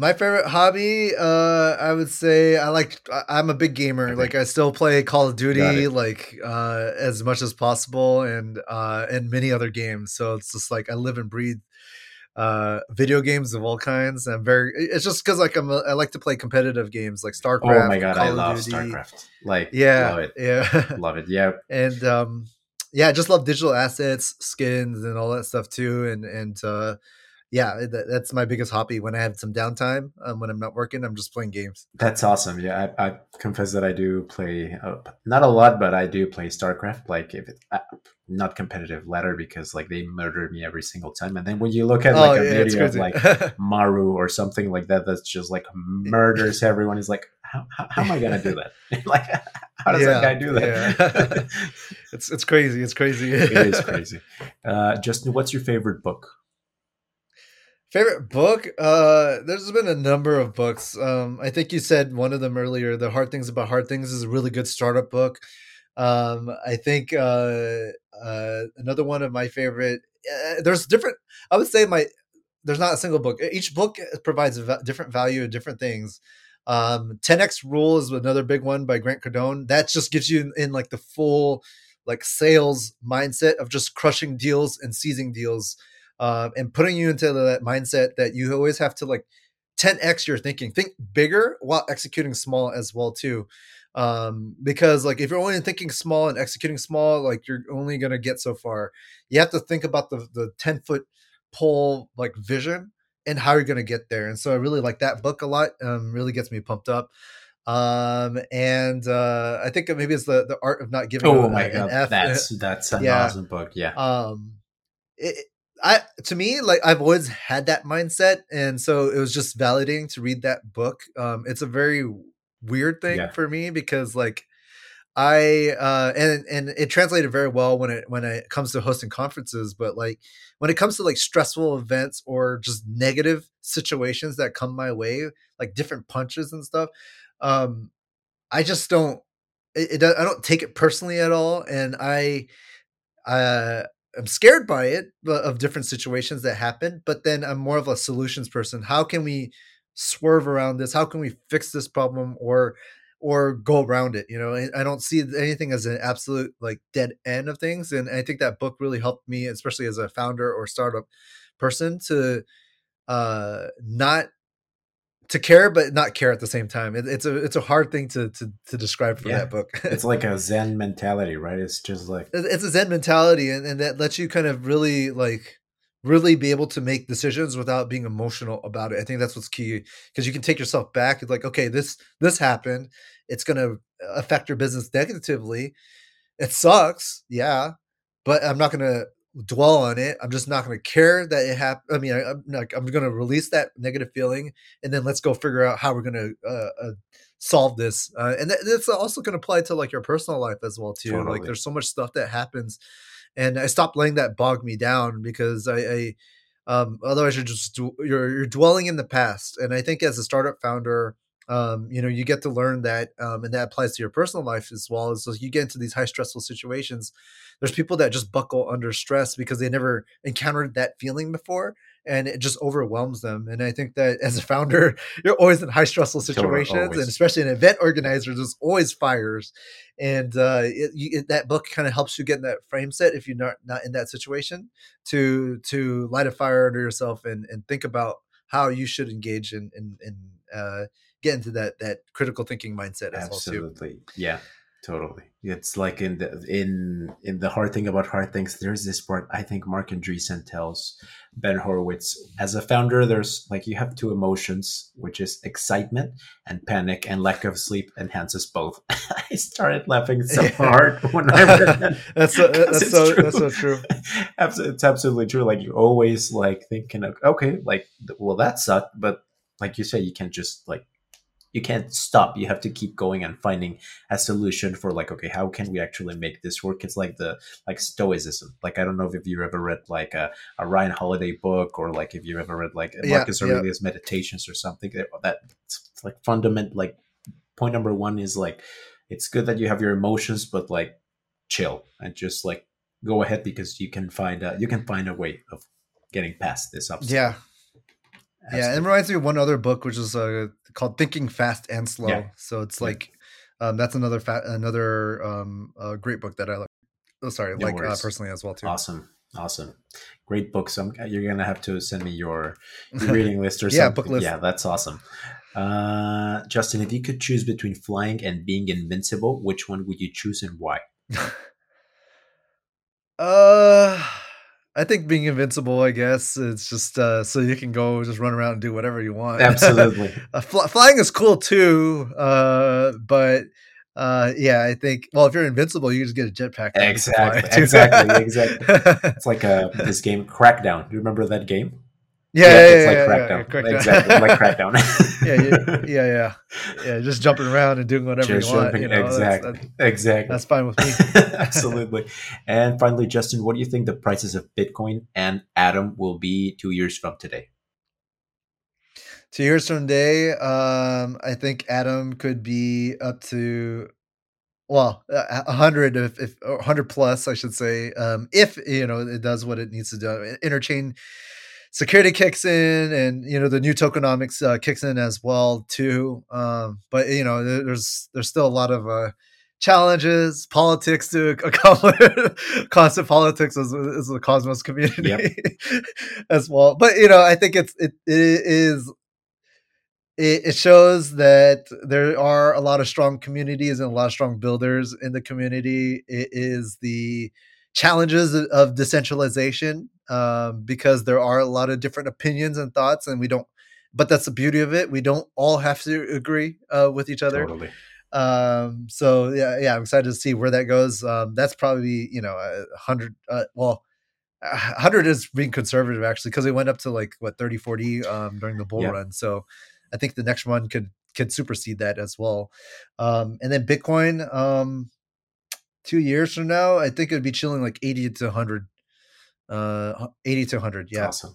Speaker 2: My favorite hobby, uh, I would say I like. I'm a big gamer.
Speaker 1: Okay.
Speaker 2: Like I still play Call of Duty, like uh, as much as possible, and uh, and many other games. So it's just like I live and breathe uh, video games of all kinds. I'm very. It's just because like I'm. A, I like to play competitive games like StarCraft.
Speaker 1: Oh my god,
Speaker 2: Call
Speaker 1: I love
Speaker 2: Duty.
Speaker 1: StarCraft. Like
Speaker 2: Yeah,
Speaker 1: love it.
Speaker 2: yeah, [laughs]
Speaker 1: Love it. Yeah.
Speaker 2: and um, yeah, I just love digital assets, skins, and all that stuff too. And and uh, yeah, that, that's my biggest hobby. When I have some downtime, um, when I'm not working, I'm just playing games.
Speaker 1: That's awesome. Yeah, I, I confess that I do play uh, not a lot, but I do play StarCraft. Like if it, uh, not competitive ladder because like they murder me every single time. And then when you look at like a
Speaker 2: it's
Speaker 1: video of like [laughs] Maru or something like that, that's just like murders everyone. Is like, how, how, how am I gonna do that? [laughs] like, [laughs] how does
Speaker 2: Yeah,
Speaker 1: that guy do that?
Speaker 2: it's it's crazy. It's crazy.
Speaker 1: it is crazy. Uh, Justin, what's your favorite book?
Speaker 2: Favorite book? Uh, there's been a number of books. Um, I think you said one of them earlier. The Hard Things About Hard Things is a really good startup book. Um, I think uh, uh, another one of my favorite. Uh, there's different. I would say my there's not a single book. Each book provides a different value and different things. Um, 10x Rule is another big one by Grant Cardone. That just gives you in, in like the full like sales mindset of just crushing deals and seizing deals uh, and putting you into that mindset that you always have to like 10x your thinking think bigger while executing small as well too um because like if you're only thinking small and executing small like you're only going to get so far you have to think about the the 10 foot pole like vision and how you're going to get there and so i really like that book a lot um really gets me pumped up um and uh i think maybe it's the the art of not giving
Speaker 1: Oh my
Speaker 2: an
Speaker 1: god,
Speaker 2: F.
Speaker 1: that's [laughs] that's an
Speaker 2: Yeah.
Speaker 1: awesome book. Yeah.
Speaker 2: um it, I to me like I've always had that mindset, and so it was just validating to read that book. Um, it's a very weird thing
Speaker 1: Yeah.
Speaker 2: for me because like I uh and and it translated very well when it when it comes to hosting conferences, but like when it comes to like stressful events or just negative situations that come my way, like different punches and stuff, um, I just don't. It, it, I don't take it personally at all, and I uh, I'm scared by it of different situations that happen. But then I'm more of a solutions person. How can we swerve around this? How can we fix this problem or or go around it? You know, I don't see anything as an absolute like dead end of things. And I think that book really helped me, especially as a founder or startup person, to uh not to care but not care at the same time. It, it's a it's a hard thing to to, to describe for
Speaker 1: Yeah.
Speaker 2: that book. [laughs]
Speaker 1: it's like a Zen mentality, right? It's just like
Speaker 2: it's a zen mentality and, and that lets you kind of really like really be able to make decisions without being emotional about it i think that's what's key because you can take yourself back it's like okay this this happened it's going to affect your business negatively it sucks yeah but i'm not going to dwell on it i'm just not going to care that it happened i mean I, i'm like i'm going to release that negative feeling and then let's go figure out how we're going to uh, uh, solve this uh, and that, that's also going to apply to like your personal life as well too
Speaker 1: Totally.
Speaker 2: like there's so much stuff that happens and I stopped letting that bog me down because I, I um, otherwise you're just you're you're dwelling in the past. And I think as a startup founder, um, you know, you get to learn that, um, and that applies to your personal life as well. As so you get into these high stressful situations, there's people that just buckle under stress because they never encountered that feeling before, and it just overwhelms them. And I think that as a founder, [laughs] you're always in high stressful situations, and especially an event organizer, there's always fires. And uh, it, you, it, that book kind of helps you get in that frame set if you're not not in that situation to to light a fire under yourself and and think about how you should engage in in, in uh, get into that that critical thinking mindset as
Speaker 1: Absolutely.
Speaker 2: well too.
Speaker 1: Yeah, totally. It's like in the in in the hard thing about hard things. There's this part I think Marc Andreessen tells Ben Horowitz as a founder. There's like you have two emotions, which is excitement and panic, and lack of sleep enhances both. [laughs] I started laughing so [laughs] hard when I read that. [laughs]
Speaker 2: that's so, that's so true. that's so true.
Speaker 1: it's absolutely true. Like you're always like thinking, okay, like well that sucked, but like you say, you can't just like you can't stop. You have to keep going and finding a solution for like okay how can we actually make this work? It's like the like stoicism. Like i don't know if you've ever read like a, a ryan holiday book or like if you've ever read like yeah, marcus aurelius yeah. meditations or something that, that's like fundament like point number one is like it's good that you have your emotions but like chill and just like go ahead because you can find a you can find a way of getting past this
Speaker 2: obstacle. Yeah Absolutely. Yeah, it reminds me of one other book, which is uh, called Thinking Fast and Slow. Yeah. So it's like um, that's another fa- another um, uh, great book that I like. Oh, sorry, no like uh, personally as well too.
Speaker 1: Awesome, awesome, great books. So you're gonna have to send me your, your [laughs] reading list or yeah, something. book list. Yeah, that's awesome. Uh, Justin, if you could choose between flying and being invincible, which one would you choose and why? [laughs]
Speaker 2: uh I think being invincible, I guess, it's just uh, so you can go just run around and do whatever you want.
Speaker 1: Absolutely. [laughs]
Speaker 2: uh, fl- flying is cool too, uh, but uh, yeah, I think. Well, if you're invincible, you just get a jetpack.
Speaker 1: Exactly. Exactly. exactly. [laughs] it's like uh, this game Crackdown. Do you remember that game?
Speaker 2: Yeah, yeah,
Speaker 1: yeah,
Speaker 2: it's
Speaker 1: like yeah, crackdown. Yeah. Exactly, like crackdown. [laughs]
Speaker 2: yeah, yeah, yeah, yeah, Just jumping around and doing whatever just you want. You know,
Speaker 1: exactly,
Speaker 2: that's,
Speaker 1: that's, exactly.
Speaker 2: That's fine with me. [laughs]
Speaker 1: Absolutely. [laughs] And finally, Justin, what do you think the prices of Bitcoin and Atom will be two years from today?
Speaker 2: Two years from today, um, I think Atom could be up to well, a hundred if, if hundred plus, I should say, um, if you know it does what it needs to do. Interchain security kicks in and you know the new tokenomics uh, kicks in as well too um, but you know there's there's still a lot of uh, challenges politics to [laughs] accomplish constant politics as, the cosmos community yep. [laughs] as well but you know i think it's it, it is it, shows that there are a lot of strong communities and a lot of strong builders in the community it is the challenges of decentralization um, because there are a lot of different opinions and thoughts, and we don't. But that's the beauty of it. We don't all have to agree uh, with each other. Totally. Um, so yeah, yeah, I'm excited to see where that goes. Um, that's probably you know a hundred. Uh, well, 100 is being conservative actually because it went up to like what 30 40 um, during the bull yeah. run so i think the next one could could supersede that as well um, and then bitcoin um, two years from now i think it would be chilling like 80 to 100 uh 80 to 100 yeah.
Speaker 1: awesome.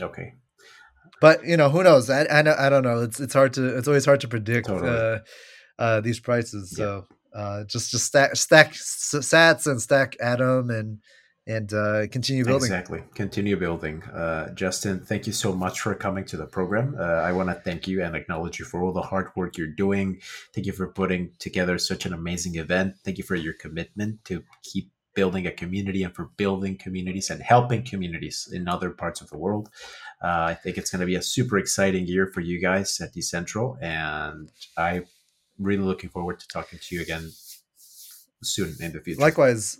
Speaker 1: Okay.
Speaker 2: But you know who knows? I, I i don't know. It's it's hard to it's always hard to predict totally. uh uh these prices so uh just just stack stack sats and stack atom and and uh, continue building.
Speaker 1: Exactly, continue building. Uh, Justin, thank you so much for coming to the program. Uh, I want to thank you and acknowledge you for all the hard work you're doing. Thank you for putting together such an amazing event. Thank you for your commitment to keep building a community and for building communities and helping communities in other parts of the world. Uh, I think it's going to be a super exciting year for you guys at Decentral, and I'm really looking forward to talking to you again soon in the future.
Speaker 2: Likewise,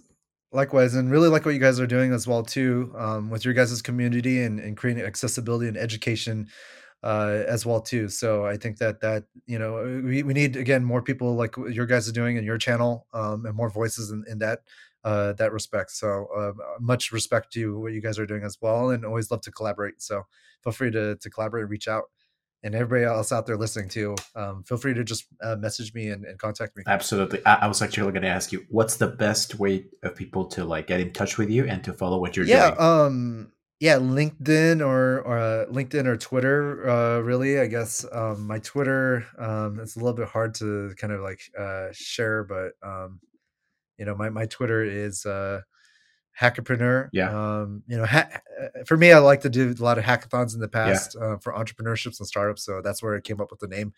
Speaker 2: likewise, and really like what you guys are doing as well too um, with your guys' community and, and creating accessibility and education uh, as well too. So I think that that you know we, we need again more people like your guys are doing in your channel um, and more voices in, in that uh, that respect. So uh, much respect to what you guys are doing as well, and always love to collaborate. So feel free to to collaborate reach out. And everybody else out there listening too, um, feel free to just uh, message me and, and, contact me.
Speaker 1: Absolutely. I, I was actually going to ask you, what's the best way of people to like get in touch with you and to follow what you're
Speaker 2: yeah,
Speaker 1: doing?
Speaker 2: Yeah. Um, yeah, LinkedIn or or uh, LinkedIn or Twitter. Uh, really, I guess um, my Twitter. Um, it's a little bit hard to kind of like uh, share, but um, you know, my my Twitter is hackapreneur.
Speaker 1: Yeah.
Speaker 2: Um, you know, ha- uh, for me, I like to do a lot of hackathons in the past yeah. uh, for entrepreneurships and startups. So that's where I came up with the name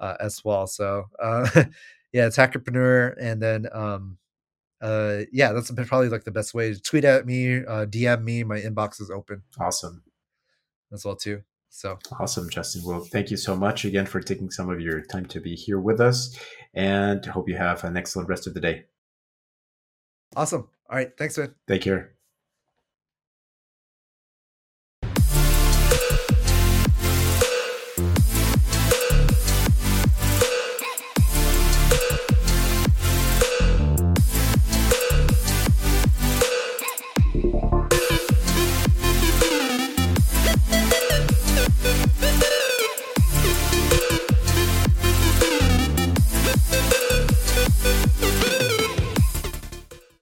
Speaker 2: uh, as well. So uh, [laughs] yeah, it's hackapreneur, and then um, uh, yeah, that's probably like the best way. To tweet at me, uh, DM me. My inbox is open.
Speaker 1: Awesome.
Speaker 2: As well too. So
Speaker 1: awesome, Justin. Well, thank you so much again for taking some of your time to be here with us, and hope you have an excellent rest of the day.
Speaker 2: Awesome. All right. Thanks, man.
Speaker 1: Take care.